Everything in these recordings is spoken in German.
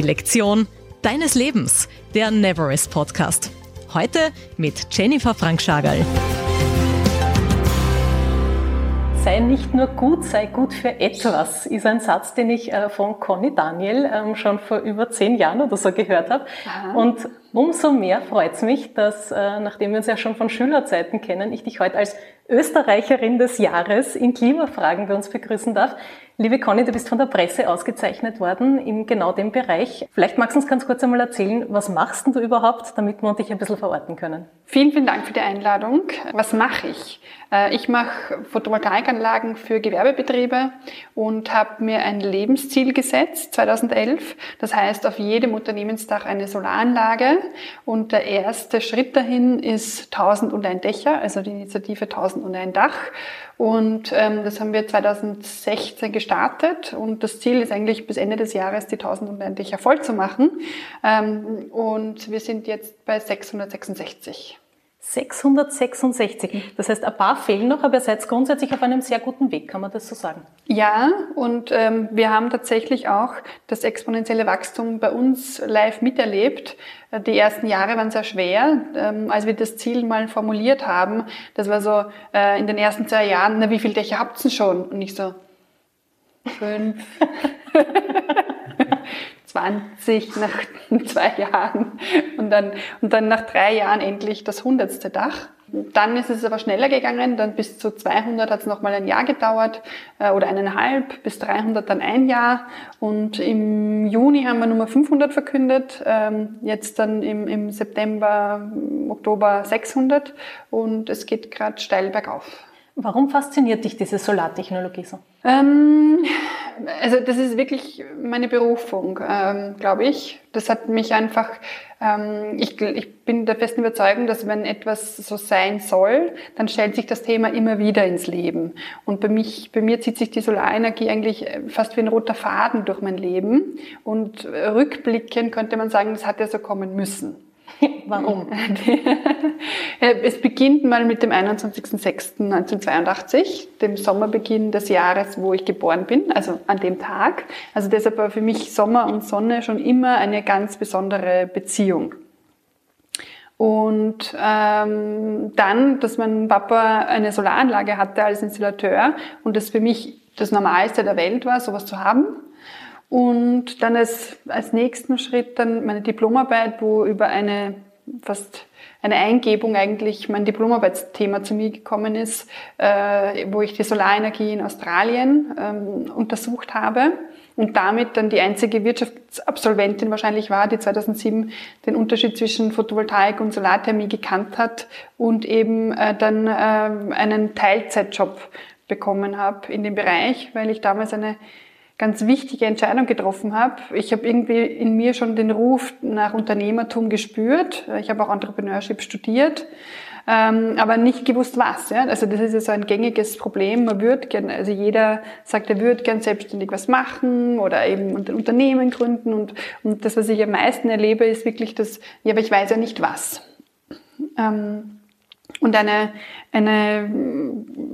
Die Lektion deines Lebens, der Neverest Podcast. Heute mit Jennifer Frank-Schagerl. Sei nicht nur gut, sei gut für etwas, ist ein Satz, den ich äh, von Conny Daniel ähm, schon vor über zehn Jahren oder so gehört habe. Und umso mehr freut es mich, dass, äh, nachdem wir uns ja schon von Schülerzeiten kennen, ich dich heute als Österreicherin des Jahres in Klimafragen bei uns begrüßen darf. Liebe Conny, du bist von der Presse ausgezeichnet worden in genau dem Bereich. Vielleicht magst du uns ganz kurz einmal erzählen, was machst du überhaupt, damit wir dich ein bisschen verorten können? Vielen, vielen Dank für die Einladung. Was mache ich? Äh, ich mache Photovoltaikanlagen für Gewerbebetriebe und habe mir ein Lebensziel gesetzt, 2011. Das heißt, auf jedem Unternehmensdach eine Solaranlage. Und der erste Schritt dahin ist 1000 und ein Dächer, also die Initiative 1000 und ein Dach. Und ähm, das haben wir 2016 gestartet und das Ziel ist eigentlich bis Ende des Jahres die 1000 und ein Dächer voll zu machen. Ähm, und wir sind jetzt bei 666. 666. Das heißt, ein paar fehlen noch, aber ihr seid grundsätzlich auf einem sehr guten Weg, kann man das so sagen? Ja, und ähm, wir haben tatsächlich auch das exponentielle Wachstum bei uns live miterlebt. Die ersten Jahre waren sehr schwer, ähm, als wir das Ziel mal formuliert haben. Das war so äh, in den ersten zwei Jahren, na, wie viele Dächer habt ihr schon? Und ich so, fünf. 20 nach zwei Jahren und dann, und dann nach drei Jahren endlich das hundertste Dach. Dann ist es aber schneller gegangen, dann bis zu 200 hat es nochmal ein Jahr gedauert äh, oder eineinhalb, bis 300 dann ein Jahr und im Juni haben wir Nummer 500 verkündet, ähm, jetzt dann im, im September, Oktober 600 und es geht gerade steil bergauf. Warum fasziniert dich diese Solartechnologie so? Ähm, also das ist wirklich meine Berufung, ähm, glaube ich. Das hat mich einfach, ähm, ich, ich bin der festen Überzeugung, dass wenn etwas so sein soll, dann stellt sich das Thema immer wieder ins Leben. Und bei, mich, bei mir zieht sich die Solarenergie eigentlich fast wie ein roter Faden durch mein Leben. Und rückblickend könnte man sagen, das hat ja so kommen müssen. Warum? es beginnt mal mit dem 21.06.1982, dem Sommerbeginn des Jahres, wo ich geboren bin, also an dem Tag. Also deshalb war für mich Sommer und Sonne schon immer eine ganz besondere Beziehung. Und ähm, dann, dass mein Papa eine Solaranlage hatte als Installateur und das für mich das Normalste der Welt war, sowas zu haben. Und dann als, als nächsten Schritt dann meine Diplomarbeit, wo über eine fast eine Eingebung eigentlich mein Diplomarbeitsthema zu mir gekommen ist, äh, wo ich die Solarenergie in Australien ähm, untersucht habe und damit dann die einzige Wirtschaftsabsolventin wahrscheinlich war, die 2007 den Unterschied zwischen Photovoltaik und Solarthermie gekannt hat und eben äh, dann äh, einen Teilzeitjob bekommen habe in dem Bereich, weil ich damals eine ganz wichtige Entscheidung getroffen habe. Ich habe irgendwie in mir schon den Ruf nach Unternehmertum gespürt. Ich habe auch Entrepreneurship studiert, ähm, aber nicht gewusst was. Ja? Also das ist ja so ein gängiges Problem. Man würde gern, also jeder sagt, er würde gern selbstständig was machen oder eben ein Unternehmen gründen. Und, und das, was ich am meisten erlebe, ist wirklich das, ja, aber ich weiß ja nicht was. Ähm, und eine, eine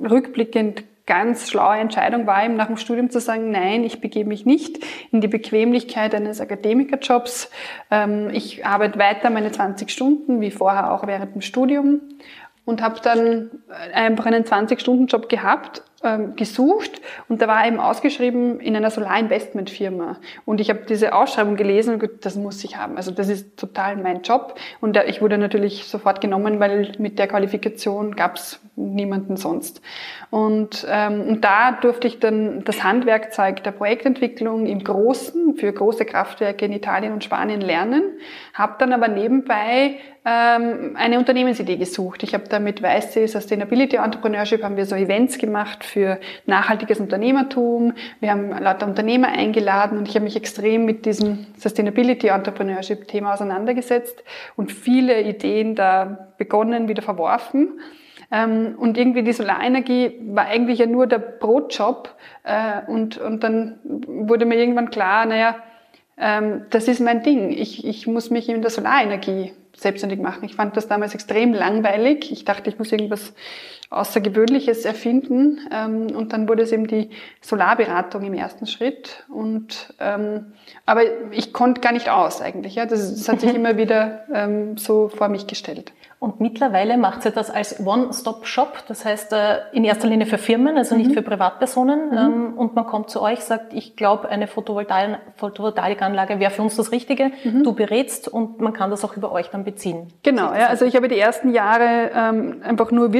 rückblickend ganz schlaue Entscheidung war ihm nach dem Studium zu sagen, nein, ich begebe mich nicht in die Bequemlichkeit eines Akademikerjobs. Ähm, ich arbeite weiter meine 20 Stunden, wie vorher auch während dem Studium und habe dann einfach einen 20-Stunden-Job gehabt ähm, gesucht und da war eben ausgeschrieben in einer Solarinvestmentfirma. Und ich habe diese Ausschreibung gelesen und gesagt, das muss ich haben. Also das ist total mein Job. Und ich wurde natürlich sofort genommen, weil mit der Qualifikation gab es niemanden sonst. Und, ähm, und da durfte ich dann das Handwerkzeug der Projektentwicklung im Großen für große Kraftwerke in Italien und Spanien lernen, habe dann aber nebenbei ähm, eine Unternehmensidee gesucht. Ich habe da mit Weißsee Sustainability Entrepreneurship haben wir so Events gemacht für nachhaltiges Unternehmertum. Wir haben lauter Unternehmer eingeladen und ich habe mich extrem mit diesem Sustainability Entrepreneurship Thema auseinandergesetzt und viele Ideen da begonnen, wieder verworfen. Ähm, und irgendwie die Solarenergie war eigentlich ja nur der Brotjob. Äh, und, und dann wurde mir irgendwann klar, naja, ähm, das ist mein Ding. Ich, ich muss mich in der Solarenergie selbstständig machen. Ich fand das damals extrem langweilig. Ich dachte, ich muss irgendwas Außergewöhnliches erfinden. Ähm, und dann wurde es eben die Solarberatung im ersten Schritt. Und ähm, aber ich konnte gar nicht aus eigentlich. Ja, das, das hat sich immer wieder ähm, so vor mich gestellt. Und mittlerweile macht sie das als One-Stop-Shop, das heißt äh, in erster Linie für Firmen, also nicht mhm. für Privatpersonen. Mhm. Ähm, und man kommt zu euch, sagt, ich glaube, eine Photovoltaikanlage wäre für uns das Richtige. Mhm. Du berätst und man kann das auch über euch dann beziehen. Genau, ja, also ich habe die ersten Jahre ähm, einfach nur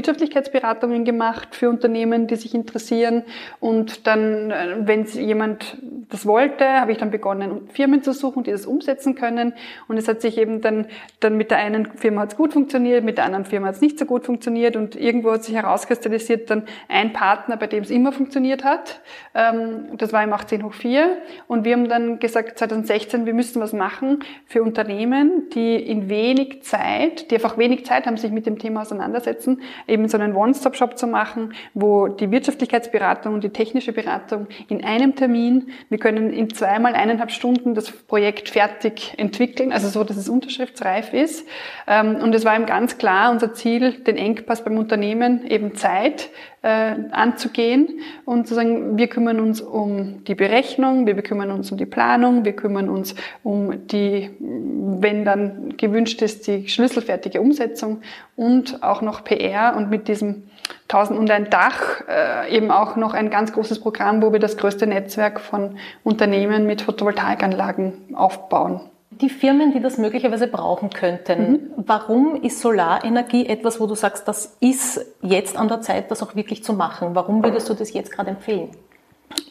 Wirtschaftlichkeitsberatungen gemacht für Unternehmen, die sich interessieren. Und dann, äh, wenn jemand das wollte, habe ich dann begonnen, Firmen zu suchen, die das umsetzen können. Und es hat sich eben dann, dann mit der einen Firma hat es gut funktioniert, mit der anderen Firma hat es nicht so gut funktioniert und irgendwo hat sich herauskristallisiert dann ein Partner, bei dem es immer funktioniert hat. Ähm, das war im 18 hoch 4 und wir haben dann gesagt 2016, wir müssen was machen für Unternehmen, die in wenig Zeit, die einfach wenig Zeit haben, sich mit dem Thema auseinandersetzen, eben so einen One-Stop-Shop zu machen, wo die Wirtschaftlichkeitsberatung und die technische Beratung in einem Termin, wir können in zweimal eineinhalb Stunden das Projekt fertig entwickeln, also so, dass es unterschriftsreif ist. Ähm, und es war im ganz klar unser Ziel, den Engpass beim Unternehmen, eben Zeit, äh, anzugehen und zu sagen, wir kümmern uns um die Berechnung, wir kümmern uns um die Planung, wir kümmern uns um die, wenn dann gewünscht ist, die schlüsselfertige Umsetzung und auch noch PR und mit diesem 1000 und ein Dach äh, eben auch noch ein ganz großes Programm, wo wir das größte Netzwerk von Unternehmen mit Photovoltaikanlagen aufbauen die Firmen, die das möglicherweise brauchen könnten, mhm. warum ist Solarenergie etwas, wo du sagst, das ist jetzt an der Zeit, das auch wirklich zu machen? Warum würdest du das jetzt gerade empfehlen?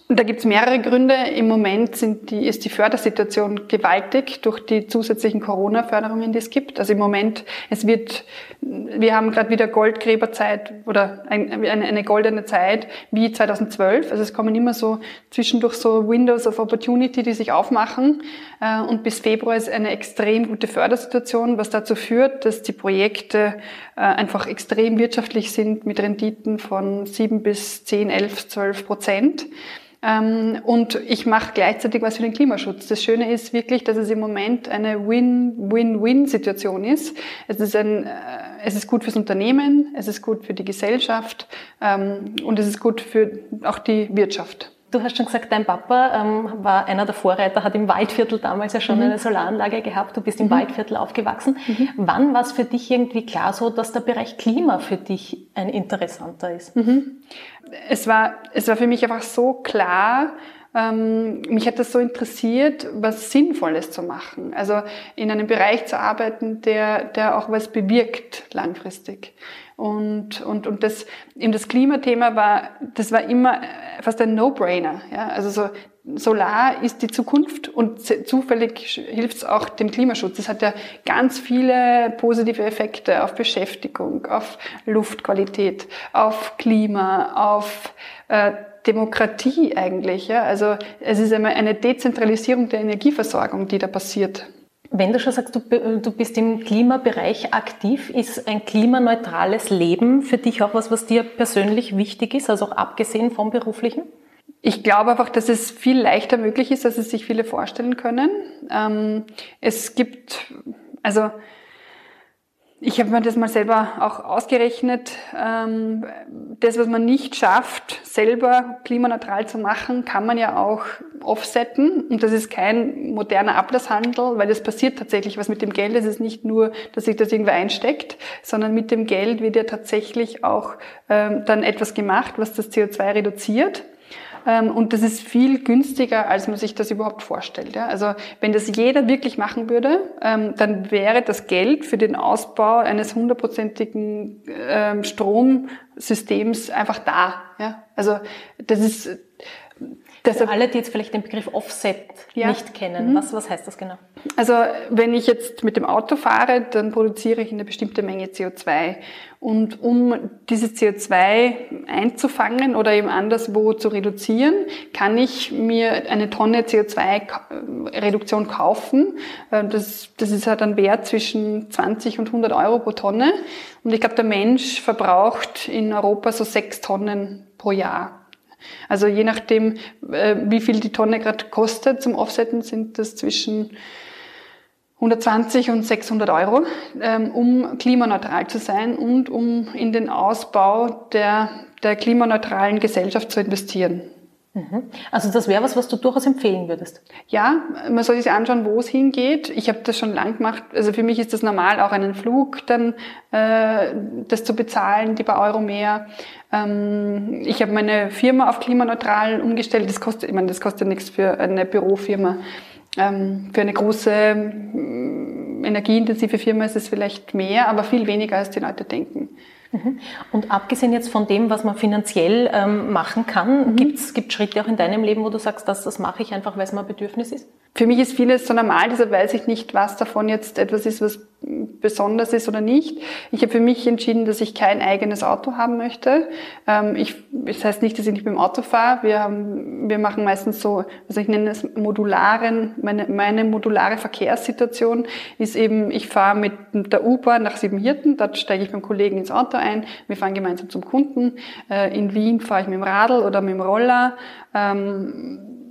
Da gibt es mehrere Gründe. Im Moment die, ist die Fördersituation gewaltig durch die zusätzlichen Corona-Förderungen, die es gibt. Also im Moment, es wird, wir haben gerade wieder Goldgräberzeit oder ein, eine, eine, goldene Zeit wie 2012. Also es kommen immer so zwischendurch so Windows of Opportunity, die sich aufmachen. Äh, und bis Februar ist eine extrem gute Fördersituation, was dazu führt, dass die Projekte äh, einfach extrem wirtschaftlich sind mit Renditen von sieben bis zehn, elf, zwölf Prozent. Ähm, und ich mache gleichzeitig was für den Klimaschutz. Das Schöne ist wirklich, dass es im Moment eine Win-Win-Win-Situation ist. Es ist, ein, äh, es ist gut fürs Unternehmen, es ist gut für die Gesellschaft ähm, und es ist gut für auch die Wirtschaft. Du hast schon gesagt, dein Papa ähm, war einer der Vorreiter, hat im Waldviertel damals ja schon mhm. eine Solaranlage gehabt. Du bist im mhm. Waldviertel aufgewachsen. Mhm. Wann war es für dich irgendwie klar so, dass der Bereich Klima für dich ein interessanter ist? Mhm. Es, war, es war für mich einfach so klar, ähm, mich hat das so interessiert, was Sinnvolles zu machen. Also in einem Bereich zu arbeiten, der, der auch was bewirkt langfristig. Und, und, und das, eben das Klimathema war, das war immer fast ein No-Brainer. Ja? Also so, Solar ist die Zukunft und zufällig hilft es auch dem Klimaschutz. Es hat ja ganz viele positive Effekte auf Beschäftigung, auf Luftqualität, auf Klima, auf äh, Demokratie eigentlich. Ja? Also es ist einmal eine Dezentralisierung der Energieversorgung, die da passiert. Wenn du schon sagst, du, du bist im Klimabereich aktiv, ist ein klimaneutrales Leben für dich auch was, was dir persönlich wichtig ist, also auch abgesehen vom beruflichen? Ich glaube einfach, dass es viel leichter möglich ist, als es sich viele vorstellen können. Ähm, es gibt, also ich habe mir das mal selber auch ausgerechnet. Ähm, das, was man nicht schafft, selber klimaneutral zu machen, kann man ja auch offsetten. Und das ist kein moderner Ablasshandel, weil es passiert tatsächlich was mit dem Geld. Es ist nicht nur, dass sich das irgendwo einsteckt, sondern mit dem Geld wird ja tatsächlich auch ähm, dann etwas gemacht, was das CO2 reduziert. Ähm, und das ist viel günstiger, als man sich das überhaupt vorstellt. Also wenn das jeder wirklich machen würde, ähm, dann wäre das Geld für den Ausbau eines hundertprozentigen ähm, Stromsystems einfach da. Also das ist Deshalb, alle, die jetzt vielleicht den Begriff Offset ja. nicht kennen, mhm. was, was heißt das genau? Also wenn ich jetzt mit dem Auto fahre, dann produziere ich eine bestimmte Menge CO2. Und um dieses CO2 einzufangen oder eben anderswo zu reduzieren, kann ich mir eine Tonne CO2-Reduktion kaufen. Äh, das, das ist halt ein Wert zwischen 20 und 100 Euro pro Tonne. Und ich glaube, der Mensch verbraucht in Europa so sechs Tonnen pro Jahr. Also je nachdem, äh, wie viel die Tonne gerade kostet zum Offsetten, sind das zwischen 120 und 600 Euro, ähm, um klimaneutral zu sein und um in den Ausbau der, der klimaneutralen Gesellschaft zu investieren. Mhm. Also das wäre was, was du durchaus empfehlen würdest. Ja, man soll sich anschauen, wo es hingeht. Ich habe das schon lang gemacht. Also für mich ist das normal, auch einen Flug dann äh, das zu bezahlen, die paar Euro mehr. Ähm, ich habe meine Firma auf klimaneutral umgestellt. Das kostet, ich meine, das kostet nichts für eine Bürofirma. Ähm, für eine große energieintensive Firma ist es vielleicht mehr, aber viel weniger, als die Leute denken. Mhm. Und abgesehen jetzt von dem, was man finanziell ähm, machen kann, mhm. gibt es Schritte auch in deinem Leben, wo du sagst, das, das mache ich einfach, weil es mein Bedürfnis ist? Für mich ist vieles so normal, deshalb weiß ich nicht, was davon jetzt etwas ist, was besonders ist oder nicht. Ich habe für mich entschieden, dass ich kein eigenes Auto haben möchte. Ähm, ich, das heißt nicht, dass ich nicht mit dem Auto fahre. Wir, haben, wir machen meistens so, was ich nenne es modularen, meine, meine modulare Verkehrssituation ist eben, ich fahre mit der U-Bahn nach Siebenhirten, dort steige ich beim Kollegen ins Auto ein, wir fahren gemeinsam zum Kunden. Äh, in Wien fahre ich mit dem Radl oder mit dem Roller. Ähm,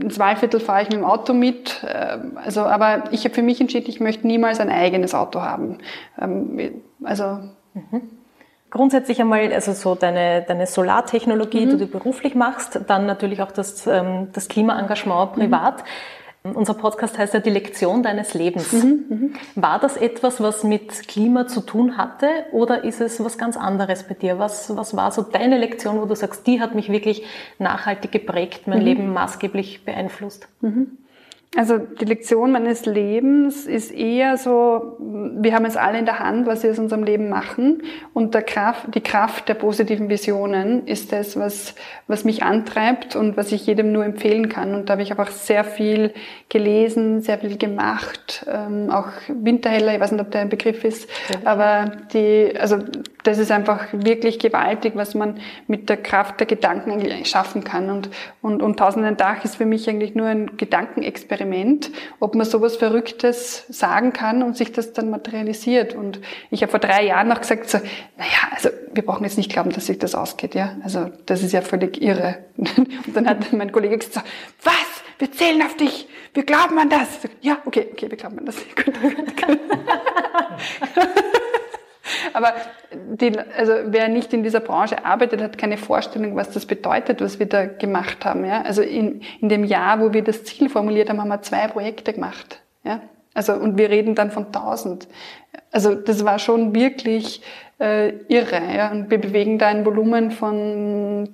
ins Wahlviertel fahre ich mit dem Auto mit. Ähm, also, aber ich habe für mich entschieden, ich möchte niemals ein eigenes Auto haben. Ähm, also mhm. Grundsätzlich einmal, also so deine, deine Solartechnologie, mhm. die du beruflich machst, dann natürlich auch das, ähm, das Klimaengagement privat. Mhm. Unser Podcast heißt ja die Lektion deines Lebens. Mhm, mhm, War das etwas, was mit Klima zu tun hatte oder ist es was ganz anderes bei dir? Was, was war so deine Lektion, wo du sagst, die hat mich wirklich nachhaltig geprägt, mein mhm. Leben maßgeblich beeinflusst? Mhm. Also die Lektion meines Lebens ist eher so, wir haben es alle in der Hand, was wir aus unserem Leben machen. Und Kraft, die Kraft der positiven Visionen ist das, was, was mich antreibt und was ich jedem nur empfehlen kann. Und da habe ich einfach sehr viel gelesen, sehr viel gemacht. Ähm, auch Winterheller, ich weiß nicht, ob der ein Begriff ist, aber die, also das ist einfach wirklich gewaltig, was man mit der Kraft der Gedanken eigentlich schaffen kann. Und, und, und Tausenden Dach ist für mich eigentlich nur ein Gedankenexperiment, ob man sowas Verrücktes sagen kann und sich das dann materialisiert. Und ich habe vor drei Jahren noch gesagt, so, naja, also wir brauchen jetzt nicht glauben, dass sich das ausgeht. ja. Also das ist ja völlig irre. Und dann hat mein Kollege gesagt, was? Wir zählen auf dich. Wir glauben an das. Ja, okay, okay, wir glauben an das. Aber die, also wer nicht in dieser Branche arbeitet, hat keine Vorstellung, was das bedeutet, was wir da gemacht haben. Ja? Also in, in dem Jahr, wo wir das Ziel formuliert haben, haben wir zwei Projekte gemacht. Ja? Also und wir reden dann von tausend. Also das war schon wirklich äh, irre. Ja? Und wir bewegen da ein Volumen von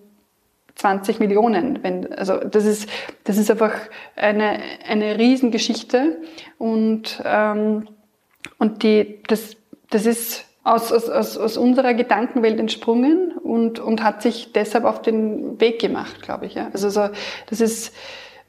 20 Millionen. Wenn, also das ist, das ist einfach eine, eine Riesengeschichte und, ähm, und die, das, das ist aus, aus, aus, aus unserer Gedankenwelt entsprungen und, und hat sich deshalb auf den Weg gemacht, glaube ich. Ja. Also so, das ist,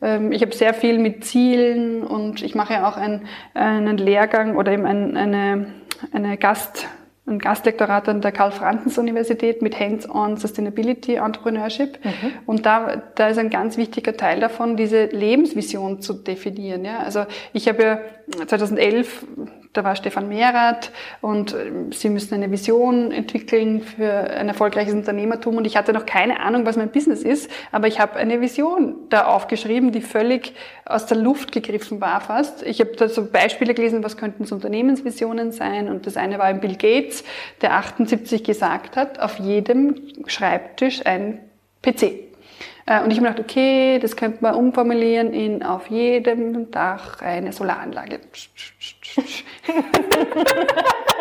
ähm, ich habe sehr viel mit Zielen und ich mache ja auch ein, einen Lehrgang oder eben ein, eine, eine Gast, ein Gastlektorat an der Karl-Franzens-Universität mit Hands-on Sustainability Entrepreneurship. Mhm. Und da, da ist ein ganz wichtiger Teil davon, diese Lebensvision zu definieren. Ja? Also ich habe ja 2011 da war Stefan Mehrath und ähm, sie müssen eine Vision entwickeln für ein erfolgreiches Unternehmertum und ich hatte noch keine Ahnung, was mein Business ist, aber ich habe eine Vision da aufgeschrieben, die völlig aus der Luft gegriffen war fast. Ich habe da so Beispiele gelesen, was könnten so Unternehmensvisionen sein und das eine war Bill Gates, der 78 gesagt hat, auf jedem Schreibtisch ein PC. Äh, und ich habe gedacht, okay, das könnte man umformulieren in auf jedem Dach eine Solaranlage.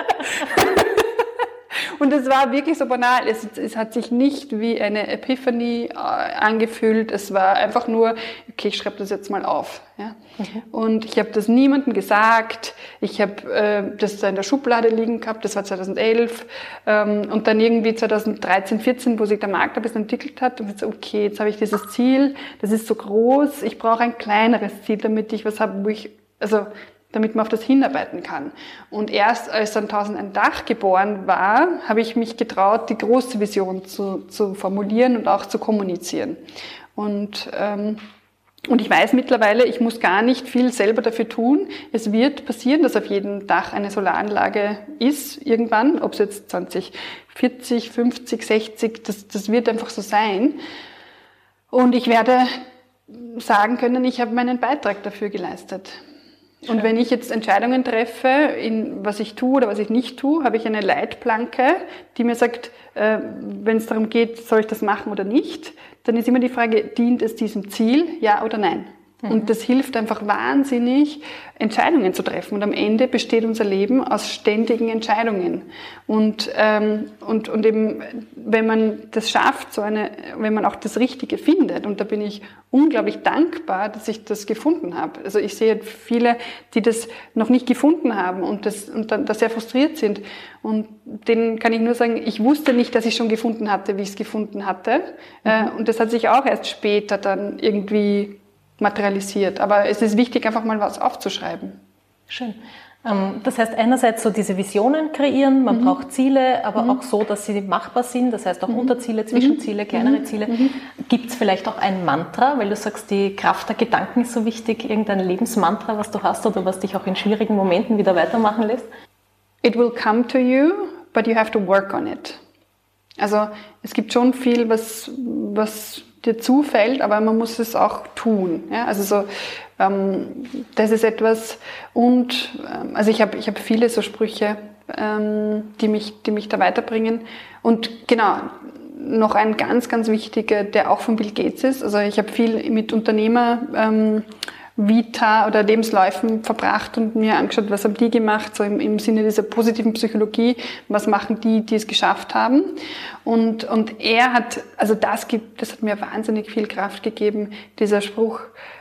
Und es war wirklich so banal. Es, es, hat sich nicht wie eine Epiphany äh, angefühlt. Es war einfach nur, okay, ich schreibe das jetzt mal auf. Ja? Mhm. Und ich habe das niemandem gesagt. Ich habe äh, das da in der Schublade liegen gehabt. Das war 2011. Ähm, und dann irgendwie 2013, 14, wo sich der Markt ein bisschen entwickelt hat. Und jetzt, okay, jetzt habe ich dieses Ziel. Das ist so groß. Ich brauche ein kleineres Ziel, damit ich was habe, wo ich, also damit man auf das hinarbeiten kann. Und erst als dann 1001 Dach geboren war, habe ich mich getraut, die große Vision zu, zu formulieren und auch zu kommunizieren. Und, ähm, und ich weiß mittlerweile, ich muss gar nicht viel selber dafür tun. Es wird passieren, dass auf jedem Dach eine Solaranlage ist, irgendwann, ob es jetzt 2040, 50, 60, das, das wird einfach so sein. Und ich werde sagen können, ich habe meinen Beitrag dafür geleistet. Und wenn ich jetzt Entscheidungen treffe, in was ich tue oder was ich nicht tue, habe ich eine Leitplanke, die mir sagt, äh, wenn es darum geht, soll ich das machen oder nicht, dann ist immer die Frage, dient es diesem Ziel, ja oder nein? Mhm. Und das hilft einfach wahnsinnig, Entscheidungen zu treffen. Und am Ende besteht unser Leben aus ständigen Entscheidungen. Und, ähm, und, und eben, wenn man das schafft, so eine, wenn man auch das Richtige findet, und da bin ich unglaublich dankbar, dass ich das gefunden habe. Also ich sehe viele, die das noch nicht gefunden haben und, das, und dann da sehr frustriert sind. Und denen kann ich nur sagen, ich wusste nicht, dass ich schon gefunden hatte, wie ich es gefunden hatte. Mhm. und das hat sich auch erst später dann irgendwie materialisiert. Aber es ist wichtig, einfach mal was aufzuschreiben. Schön. Ähm, das heißt, einerseits so diese Visionen kreieren, man mhm. braucht Ziele, aber mhm. auch so, dass sie machbar sind, das heißt auch mhm. Unterziele, Zwischenziele, mhm. kleinere mhm. Ziele. Mhm. Gibt es vielleicht auch ein Mantra, weil du sagst, die Kraft der Gedanken ist so wichtig, irgendein Lebensmantra, was du hast oder was dich auch in schwierigen Momenten wieder weitermachen lässt? It will come to you, but you have to work on it. Also es gibt schon viel, was, was dir zufällt, aber man muss es auch tun. Ja? Also so, ähm, das ist etwas und ähm, also ich habe ich hab viele so Sprüche, ähm, die mich die mich da weiterbringen und genau noch ein ganz ganz wichtiger, der auch von Bill Gates ist. Also ich habe viel mit Unternehmer ähm, Vita oder Lebensläufen verbracht und mir angeschaut, was haben die gemacht, so im, im Sinne dieser positiven Psychologie, was machen die, die es geschafft haben. Und, und er hat, also das gibt, das hat mir wahnsinnig viel Kraft gegeben, dieser Spruch,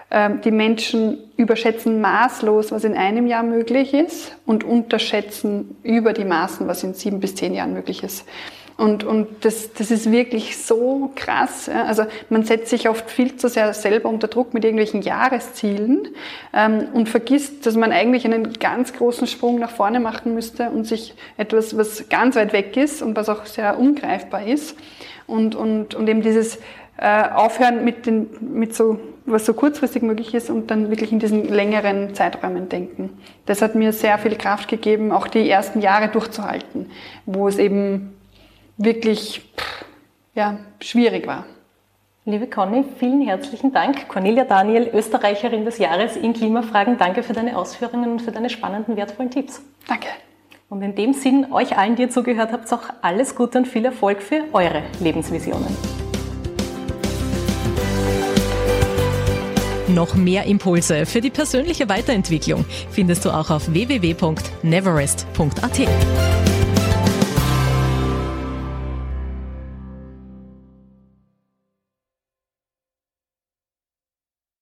äh, die Menschen überschätzen maßlos, was in einem Jahr möglich ist und unterschätzen über die Maßen, was in sieben bis zehn Jahren möglich ist. Und, und das, das ist wirklich so krass. Ja. Also man setzt sich oft viel zu sehr selber unter Druck mit irgendwelchen Jahreszielen ähm, und vergisst, dass man eigentlich einen ganz großen Sprung nach vorne machen müsste und sich etwas, was ganz weit weg ist und was auch sehr ungreifbar ist. Und, und, und eben dieses äh, Aufhören mit, den, mit so, was so kurzfristig möglich ist und dann wirklich in diesen längeren Zeiträumen denken. Das hat mir sehr viel Kraft gegeben, auch die ersten Jahre durchzuhalten, wo es eben wirklich ja, schwierig war. Liebe Conny, vielen herzlichen Dank. Cornelia Daniel, Österreicherin des Jahres in Klimafragen. Danke für deine Ausführungen und für deine spannenden, wertvollen Tipps. Danke. Und in dem Sinn, euch allen, die ihr zugehört habt, auch alles Gute und viel Erfolg für eure Lebensvisionen. Noch mehr Impulse für die persönliche Weiterentwicklung findest du auch auf www.neverest.at.